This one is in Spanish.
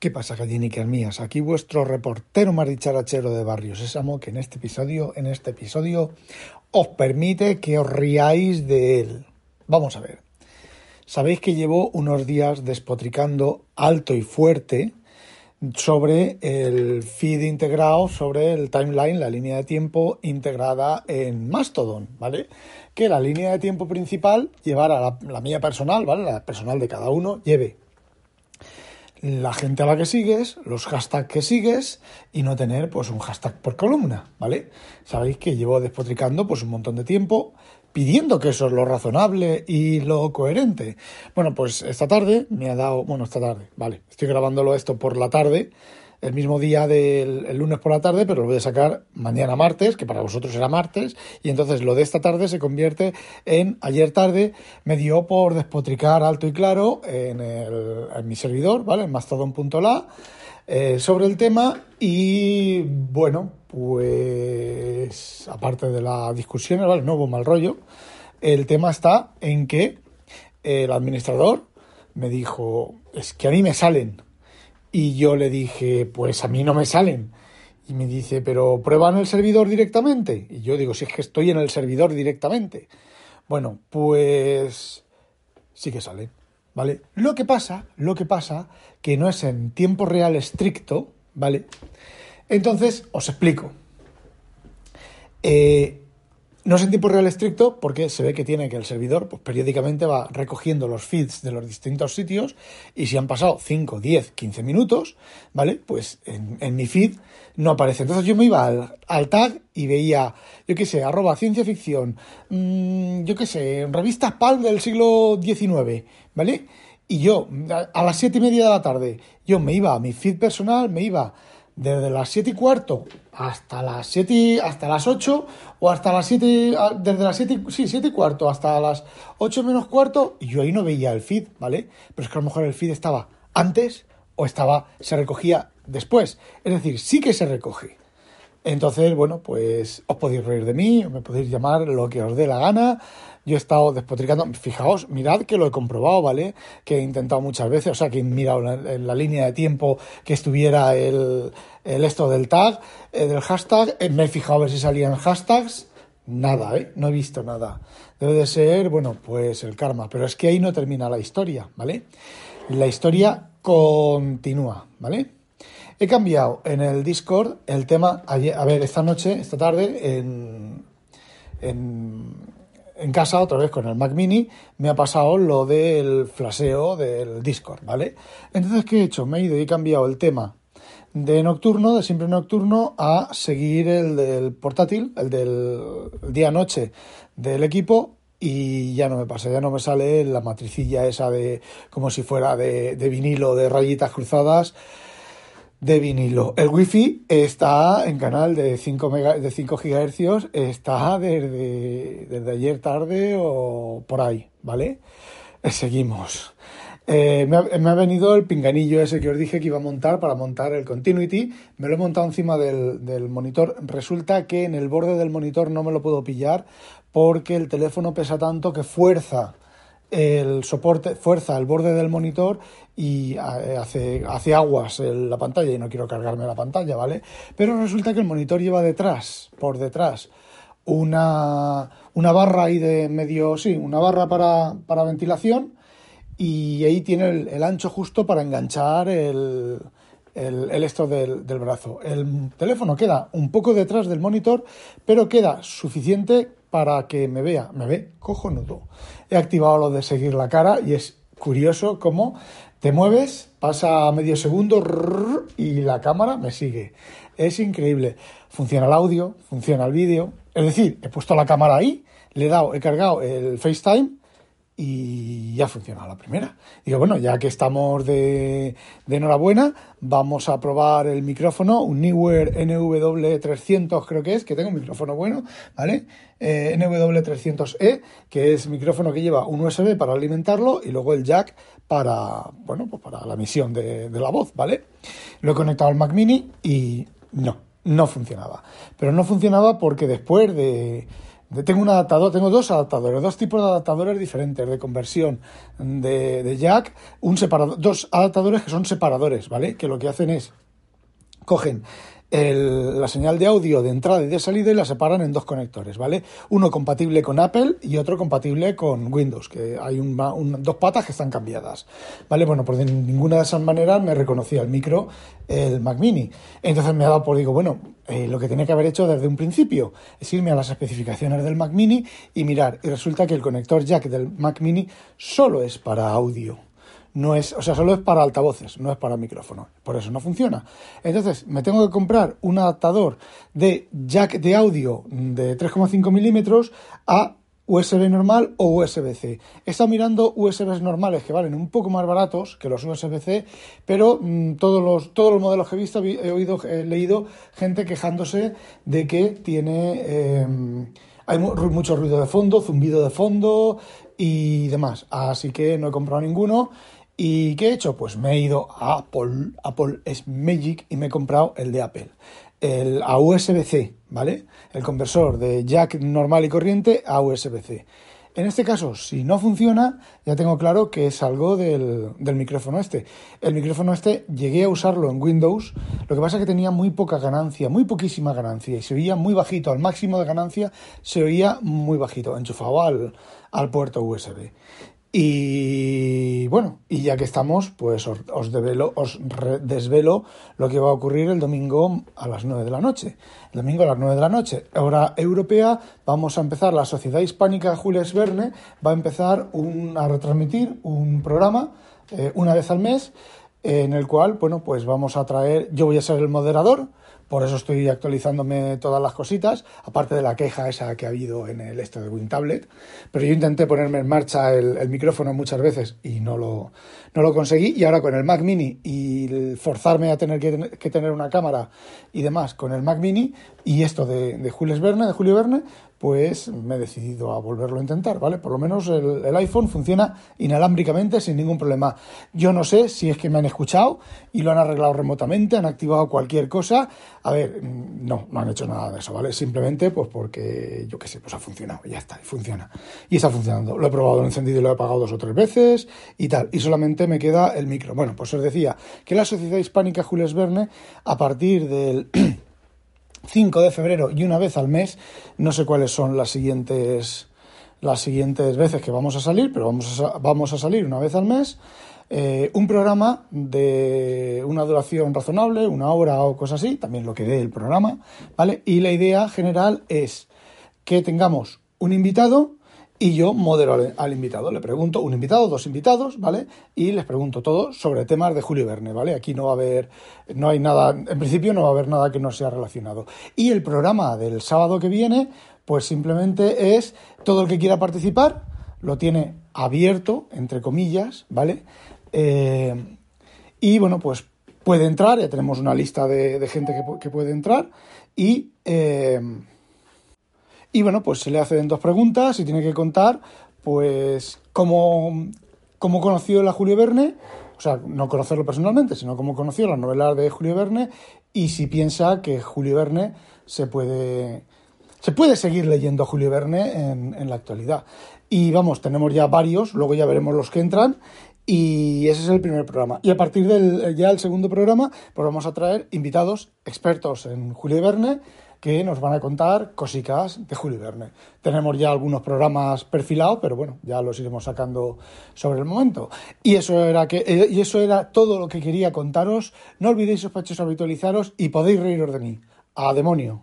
¿Qué pasa, gallinicas mías? Aquí vuestro reportero más dicharachero de Barrio Sésamo, que en este episodio, en este episodio, os permite que os riáis de él. Vamos a ver. Sabéis que llevo unos días despotricando alto y fuerte sobre el feed integrado, sobre el timeline, la línea de tiempo integrada en Mastodon, ¿vale? Que la línea de tiempo principal llevara la, la mía personal, ¿vale? La personal de cada uno, lleve la gente a la que sigues, los hashtags que sigues y no tener pues un hashtag por columna, ¿vale? Sabéis que llevo despotricando pues un montón de tiempo pidiendo que eso es lo razonable y lo coherente. Bueno, pues esta tarde me ha dado, bueno, esta tarde, vale, estoy grabándolo esto por la tarde el mismo día del lunes por la tarde, pero lo voy a sacar mañana martes, que para vosotros era martes, y entonces lo de esta tarde se convierte en ayer tarde, me dio por despotricar alto y claro en, el, en mi servidor, ¿vale? En mastodon.la, eh, sobre el tema y bueno, pues aparte de la discusión, ¿vale? No hubo mal rollo, el tema está en que el administrador me dijo, es que a mí me salen y yo le dije, pues a mí no me salen. Y me dice, pero prueba en el servidor directamente. Y yo digo, si es que estoy en el servidor directamente. Bueno, pues sí que sale, ¿vale? Lo que pasa, lo que pasa, que no es en tiempo real estricto, ¿vale? Entonces, os explico. Eh, no es en tiempo real estricto porque se ve que tiene que el servidor pues, periódicamente va recogiendo los feeds de los distintos sitios y si han pasado 5, 10, 15 minutos, ¿vale? Pues en, mi feed no aparece. Entonces yo me iba al, tag y veía, yo qué sé, arroba ciencia ficción, mmm, yo qué sé, revistas PAL del siglo XIX, ¿vale? Y yo, a las siete y media de la tarde, yo me iba a mi feed personal, me iba desde las 7 y cuarto hasta las 7 hasta las 8 o hasta las 7 desde las 7 sí, 7 y cuarto hasta las 8 menos cuarto y yo ahí no veía el feed, ¿vale? Pero es que a lo mejor el feed estaba antes o estaba se recogía después, es decir, sí que se recoge. Entonces, bueno, pues os podéis reír de mí, me podéis llamar lo que os dé la gana, yo he estado despotricando, fijaos, mirad que lo he comprobado, ¿vale? Que he intentado muchas veces, o sea, que he mirado en la, línea de tiempo que estuviera el, el esto del tag, eh, del hashtag, eh, me he fijado a ver si salían hashtags, nada, ¿eh? No he visto nada. Debe de ser, bueno, pues el karma, pero es que ahí no termina la historia, ¿vale? La historia continúa, ¿vale? He cambiado en el Discord el tema, a ver, esta noche, esta tarde, en, en en casa, otra vez con el Mac Mini, me ha pasado lo del flaseo del Discord, ¿vale? Entonces, ¿qué he hecho? Me he ido y he cambiado el tema de nocturno, de siempre nocturno, a seguir el del portátil, el del día-noche del equipo, y ya no me pasa, ya no me sale la matricilla esa de como si fuera de, de vinilo, de rayitas cruzadas de vinilo. El wifi está en canal de 5, de 5 GHz, está desde, ayer tarde o por ahí, ¿vale? Eh, seguimos. Eh, me, ha, venido el pinganillo ese que os dije que iba a montar para montar el Continuity. Me lo he montado encima del, del monitor. Resulta que en el borde del monitor no me lo puedo pillar porque el teléfono pesa tanto que fuerza el soporte fuerza el borde del monitor y eh, hace, aguas la pantalla y no quiero cargarme la pantalla, ¿vale? Pero resulta que el monitor lleva detrás, por detrás, una, una barra ahí de medio, sí, una barra para, para ventilación y ahí tiene el, ancho justo para enganchar el, el, el esto del, del, brazo. El teléfono queda un poco detrás del monitor, pero queda suficiente para que me vea. Me ve cojonudo. He activado lo de seguir la cara y es curioso cómo te mueves, pasa medio segundo y la cámara me sigue. Es increíble. Funciona el audio, funciona el vídeo. Es decir, he puesto la cámara ahí, le he dado, he cargado el FaceTime y ya funciona la primera. Digo, bueno, ya que estamos de, de, enhorabuena, vamos a probar el micrófono, un Newer NW300 creo que es, que tengo un micrófono bueno, ¿vale? Eh, NW300E, que es micrófono que lleva un USB para alimentarlo y luego el jack para, bueno, pues para la emisión de, de la voz, ¿vale? Lo he conectado al Mac Mini y no, no funcionaba. Pero no funcionaba porque después de tengo un adaptador, tengo dos adaptadores, dos tipos de adaptadores diferentes de conversión de, jack, un separador, dos adaptadores que son separadores, ¿vale? Que lo que hacen es cogen la señal de audio de entrada y de salida y la separan en dos conectores, ¿vale? Uno compatible con Apple y otro compatible con Windows, que hay dos patas que están cambiadas, ¿vale? Bueno, pues de ninguna de esas maneras me reconocía el micro el Mac Mini. Entonces me ha dado por, digo, bueno, eh, lo que tenía que haber hecho desde un principio es irme a las especificaciones del Mac Mini y mirar, y resulta que el conector jack del Mac Mini solo es para audio no es, o sea, solo es para altavoces, no es para micrófono. Por eso no funciona. Entonces, me tengo que comprar un adaptador de jack de audio de 3,5 milímetros a USB normal o USB-C. He estado mirando USBs normales que valen un poco más baratos que los USB-C, pero mm, todos, los, todos los modelos que he visto he oído, he leído gente quejándose de que tiene em, hay mucho ruido de fondo, zumbido de fondo y demás. Así que no he comprado ninguno ¿Y qué he hecho? Pues me he ido a Apple, Apple es Magic y me he comprado el de Apple, el a USB-C, ¿vale? El conversor de jack normal y corriente a USB-C. En este caso, si no funciona, ya tengo claro que es algo del, del, micrófono este. El micrófono este llegué a usarlo en Windows, lo que pasa es que tenía muy poca ganancia, muy poquísima ganancia, y se oía muy bajito, al máximo de ganancia se oía muy bajito, enchufado al, al puerto USB. Y bueno, y ya que estamos, pues os, os, os desvelo lo que va a ocurrir el domingo a las 9 de la noche. El domingo a las 9 de la noche, hora europea, vamos a empezar, la Sociedad Hispánica Jules Verne va a empezar a retransmitir un programa eh, una vez al mes en el cual, bueno, pues vamos a traer, yo voy a ser el moderador, por eso estoy actualizándome todas las cositas, aparte de la queja esa que ha habido en el este de WinTablet. Pero yo intenté ponerme en marcha el, micrófono muchas veces y no lo, no lo conseguí. Y ahora con el Mac Mini y forzarme a tener que, tener una cámara y demás con el Mac Mini y esto de, de Jules Verne, de Julio Verne, pues me he decidido a volverlo a intentar, ¿vale? Por lo menos el, iPhone funciona inalámbricamente sin ningún problema. Yo no sé si es que me han escuchado y lo han arreglado remotamente, han activado cualquier cosa. A ver, no, no han hecho nada de eso, ¿vale? Simplemente pues porque, yo qué sé, pues ha funcionado, ya está, y funciona. Y está funcionando. Lo he probado, lo he encendido y lo he apagado dos o tres veces y tal. Y solamente me queda el micro. Bueno, pues os decía que la Sociedad Hispánica Jules Verne, a partir del... 5 de febrero y una vez al mes. No sé cuáles son las siguientes, las siguientes veces que vamos a salir, pero vamos a, vamos a salir una vez al mes. Eh, un programa de una duración razonable, una hora o cosas así, también lo que dé el programa, ¿vale? Y la idea general es que tengamos un invitado y yo modero al, invitado. Le pregunto, un invitado, dos invitados, ¿vale? Y les pregunto todo sobre temas de Julio Verne, ¿vale? Aquí no va a haber, no hay nada, en principio no va a haber nada que no sea relacionado. Y el programa del sábado que viene, pues simplemente es todo el que quiera participar, lo tiene abierto, entre comillas, ¿vale? Eh, y bueno, pues puede entrar, ya tenemos una lista de, gente que, puede entrar y... Eh, y bueno, pues se le hacen dos preguntas y tiene que contar, pues, cómo, cómo conoció a Julio Verne, o sea, no conocerlo personalmente, sino cómo conoció las novelas de Julio Verne y si piensa que Julio Verne se puede, se puede seguir leyendo a Julio Verne en, en la actualidad. Y vamos, tenemos ya varios, luego ya veremos los que entran y ese es el primer programa. Y a partir del ya el segundo programa, pues vamos a traer invitados expertos en Julio Verne que nos van a contar cositas de Julio Verne. Tenemos ya algunos programas perfilados, pero bueno, ya los iremos sacando sobre el momento. Y eso era que eh, y eso era todo lo que quería contaros. No olvidéis sospechosos habitualizaros y podéis reíros de mí. A demonio.